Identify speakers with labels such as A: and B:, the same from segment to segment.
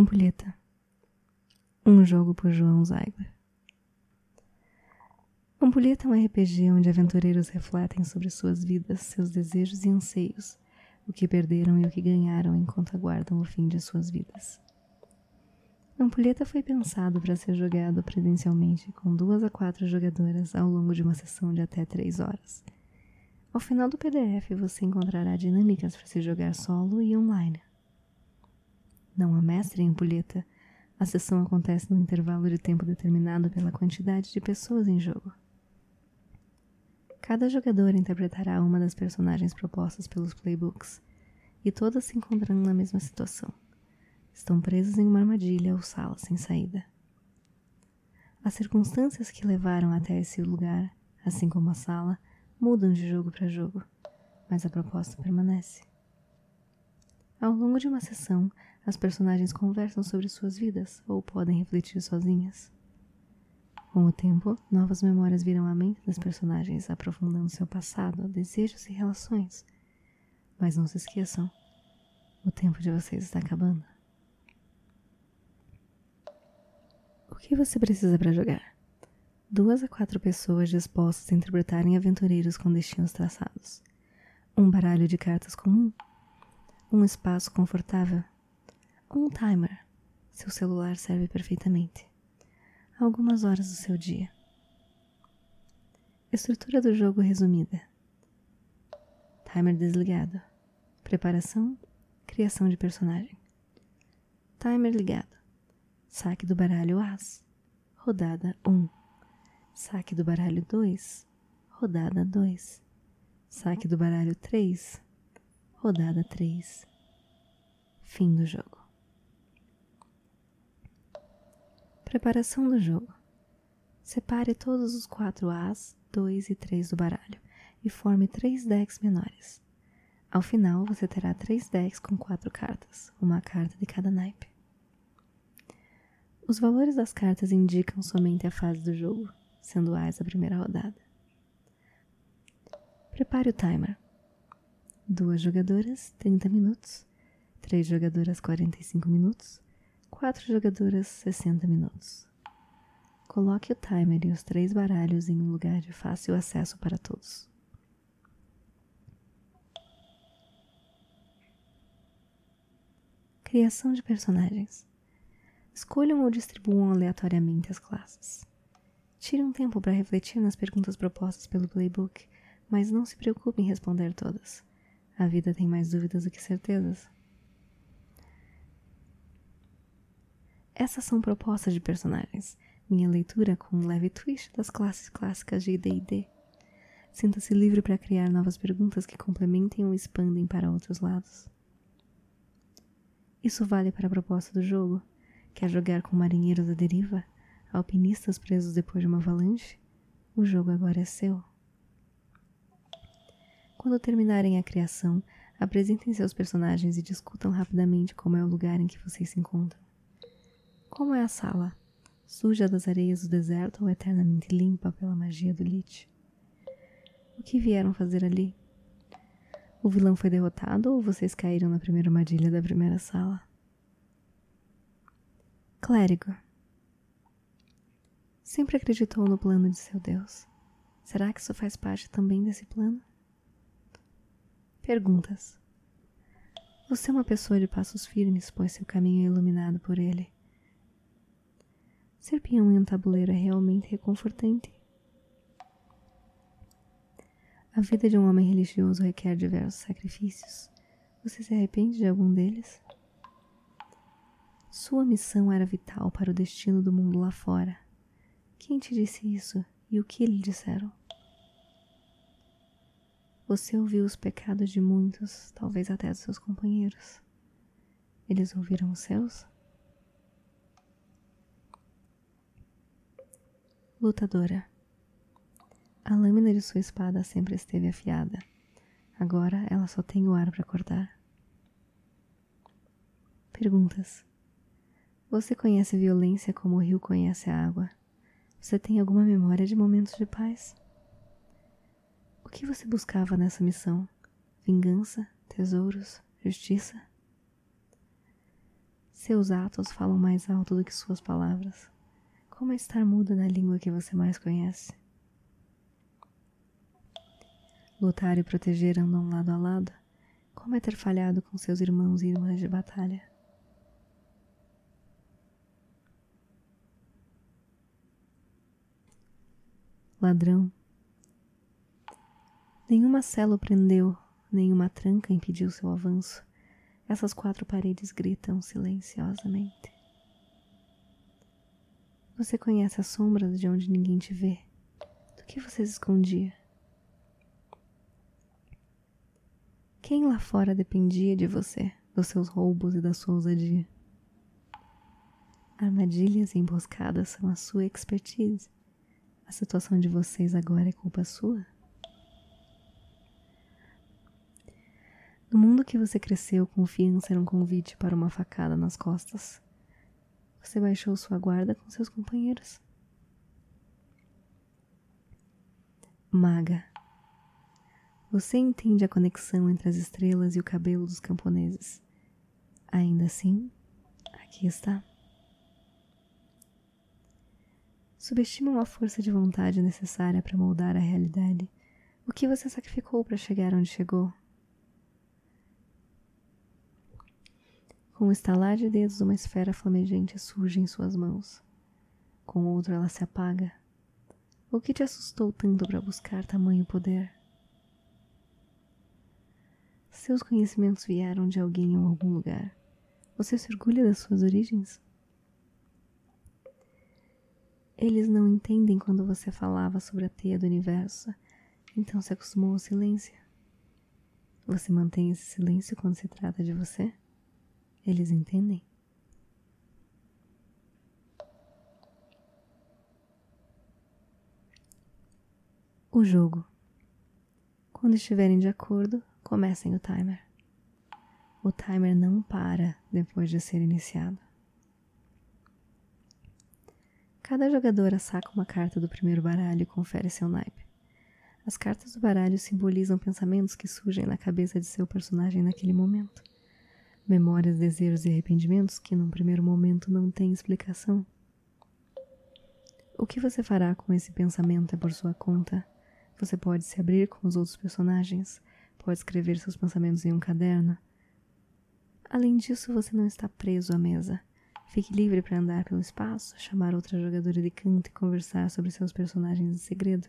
A: Ampulheta. Um jogo por João Zaigler. Ampulheta é um RPG onde aventureiros refletem sobre suas vidas, seus desejos e anseios, o que perderam e o que ganharam enquanto aguardam o fim de suas vidas. Ampulheta foi pensado para ser jogado presencialmente com duas a quatro jogadoras ao longo de uma sessão de até três horas. Ao final do PDF você encontrará dinâmicas para se jogar solo e online. Não há mestre em ampulheta. A sessão acontece num intervalo de tempo determinado pela quantidade de pessoas em jogo. Cada jogador interpretará uma das personagens propostas pelos playbooks, e todas se encontram na mesma situação. Estão presas em uma armadilha ou sala sem saída. As circunstâncias que levaram até esse lugar, assim como a sala, mudam de jogo para jogo, mas a proposta permanece. Ao longo de uma sessão, as personagens conversam sobre suas vidas ou podem refletir sozinhas. Com o tempo, novas memórias viram à mente das personagens, aprofundando seu passado, desejos e relações. Mas não se esqueçam, o tempo de vocês está acabando. O que você precisa para jogar? Duas a quatro pessoas dispostas a interpretarem aventureiros com destinos traçados. Um baralho de cartas comum. Um espaço confortável um timer. Seu celular serve perfeitamente. Algumas horas do seu dia. Estrutura do jogo resumida: timer desligado, preparação, criação de personagem. Timer ligado: saque do baralho As, rodada 1. Saque do baralho 2, rodada 2. Saque do baralho 3, rodada 3. Fim do jogo. Preparação do jogo. Separe todos os quatro As, 2 e 3 do baralho e forme três decks menores. Ao final, você terá três decks com quatro cartas, uma carta de cada naipe. Os valores das cartas indicam somente a fase do jogo, sendo As a primeira rodada. Prepare o timer. Duas jogadoras, 30 minutos. Três jogadoras, 45 minutos quatro jogadoras 60 minutos. Coloque o timer e os três baralhos em um lugar de fácil acesso para todos. Criação de personagens. Escolham ou distribuam aleatoriamente as classes. Tire um tempo para refletir nas perguntas propostas pelo playbook, mas não se preocupe em responder todas. A vida tem mais dúvidas do que certezas. Essas são propostas de personagens, minha leitura com um leve twist das classes clássicas de D&D. Sinta-se livre para criar novas perguntas que complementem ou expandem para outros lados. Isso vale para a proposta do jogo. Quer jogar com marinheiros à deriva, alpinistas presos depois de uma avalanche? O jogo agora é seu. Quando terminarem a criação, apresentem seus personagens e discutam rapidamente como é o lugar em que vocês se encontram. Como é a sala? Suja das areias do deserto ou eternamente limpa pela magia do Lich? O que vieram fazer ali? O vilão foi derrotado ou vocês caíram na primeira armadilha da primeira sala? Clérigo. Sempre acreditou no plano de seu Deus. Será que isso faz parte também desse plano? Perguntas. Você é uma pessoa de passos firmes, pois seu caminho é iluminado por ele. Ser peão em um tabuleiro é realmente reconfortante. A vida de um homem religioso requer diversos sacrifícios. Você se arrepende de algum deles? Sua missão era vital para o destino do mundo lá fora. Quem te disse isso e o que lhe disseram? Você ouviu os pecados de muitos, talvez até dos seus companheiros. Eles ouviram os seus? Lutadora. A lâmina de sua espada sempre esteve afiada. Agora ela só tem o ar para cortar. Perguntas. Você conhece violência como o rio conhece a água? Você tem alguma memória de momentos de paz? O que você buscava nessa missão? Vingança? Tesouros? Justiça? Seus atos falam mais alto do que suas palavras. Como é estar muda na língua que você mais conhece? Lutar e proteger andam lado a lado. Como é ter falhado com seus irmãos e irmãs de batalha? Ladrão. Nenhuma cela o prendeu, nenhuma tranca impediu seu avanço. Essas quatro paredes gritam silenciosamente. Você conhece as sombras de onde ninguém te vê. Do que você se escondia? Quem lá fora dependia de você, dos seus roubos e da sua ousadia? Armadilhas e emboscadas são a sua expertise. A situação de vocês agora é culpa sua? No mundo que você cresceu, confiança era um convite para uma facada nas costas. Você baixou sua guarda com seus companheiros. Maga. Você entende a conexão entre as estrelas e o cabelo dos camponeses. Ainda assim, aqui está. Subestima uma força de vontade necessária para moldar a realidade. O que você sacrificou para chegar onde chegou? Com o estalar de dedos, uma esfera flamejante surge em suas mãos. Com outro, ela se apaga. O que te assustou tanto para buscar tamanho poder? Seus conhecimentos vieram de alguém ou algum lugar. Você se orgulha das suas origens? Eles não entendem quando você falava sobre a teia do universo, então se acostumou ao silêncio. Você mantém esse silêncio quando se trata de você? Eles entendem? O jogo. Quando estiverem de acordo, comecem o timer. O timer não para depois de ser iniciado. Cada jogadora saca uma carta do primeiro baralho e confere seu naipe. As cartas do baralho simbolizam pensamentos que surgem na cabeça de seu personagem naquele momento memórias, desejos e arrependimentos que num primeiro momento não têm explicação. O que você fará com esse pensamento é por sua conta. Você pode se abrir com os outros personagens, pode escrever seus pensamentos em um caderno. Além disso, você não está preso à mesa. Fique livre para andar pelo espaço, chamar outra jogadora de canto e conversar sobre seus personagens em segredo.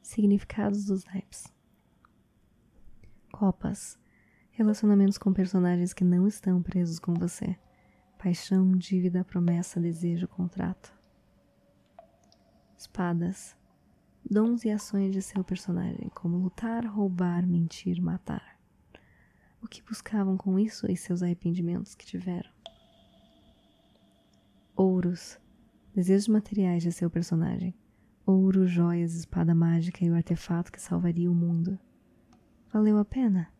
A: Significados dos naipes. Copas. Relacionamentos com personagens que não estão presos com você. Paixão, dívida, promessa, desejo, contrato. Espadas. Dons e ações de seu personagem, como lutar, roubar, mentir, matar. O que buscavam com isso e seus arrependimentos que tiveram? Ouros. Desejos materiais de seu personagem. Ouro, joias, espada mágica e o artefato que salvaria o mundo. Valeu a pena?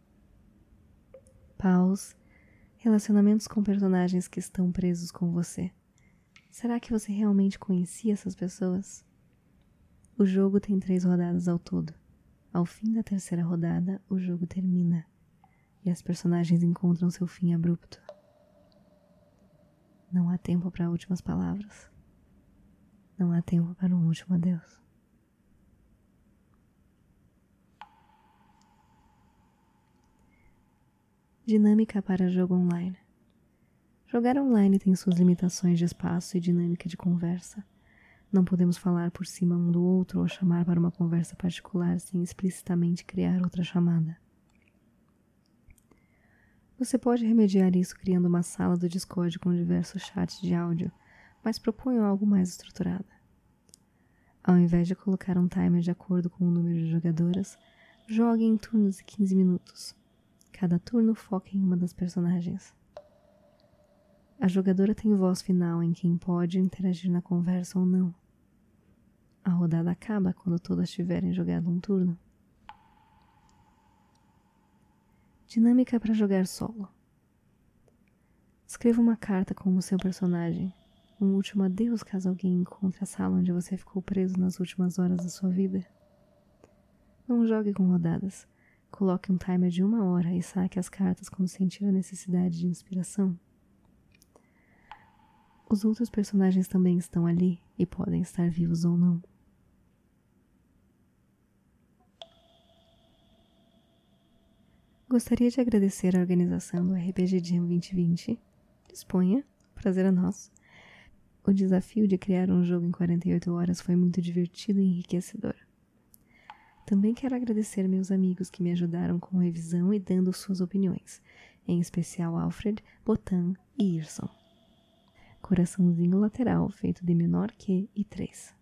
A: Paus. Relacionamentos com personagens que estão presos com você. Será que você realmente conhecia essas pessoas? O jogo tem três rodadas ao todo. Ao fim da terceira rodada, o jogo termina e as personagens encontram seu fim abrupto. Não há tempo para últimas palavras. Não há tempo para um último adeus. Dinâmica para jogo online. Jogar online tem suas limitações de espaço e dinâmica de conversa. Não podemos falar por cima um do outro ou chamar para uma conversa particular sem explicitamente criar outra chamada. Você pode remediar isso criando uma sala do Discord com diversos chats de áudio, mas proponho algo mais estruturado. Ao invés de colocar um timer de acordo com o número de jogadoras, jogue em turnos de 15 minutos Cada turno foca em uma das personagens. A jogadora tem voz final em quem pode interagir na conversa ou não. A rodada acaba quando todas tiverem jogado um turno. Dinâmica para jogar solo. Escreva uma carta com o seu personagem, um último adeus caso alguém encontre a sala onde você ficou preso nas últimas horas da sua vida. Não jogue com rodadas Coloque um timer de uma hora e saque as cartas quando sentir a necessidade de inspiração. Os outros personagens também estão ali e podem estar vivos ou não. Gostaria de agradecer a organização do RPG Jam 2020. Disponha, prazer é nosso. O desafio de criar um jogo em 48 horas foi muito divertido e enriquecedor. Também quero agradecer meus amigos que me ajudaram com revisão e dando suas opiniões, em especial Alfred, Botan e Irson. Coraçãozinho lateral feito de menor que e 3.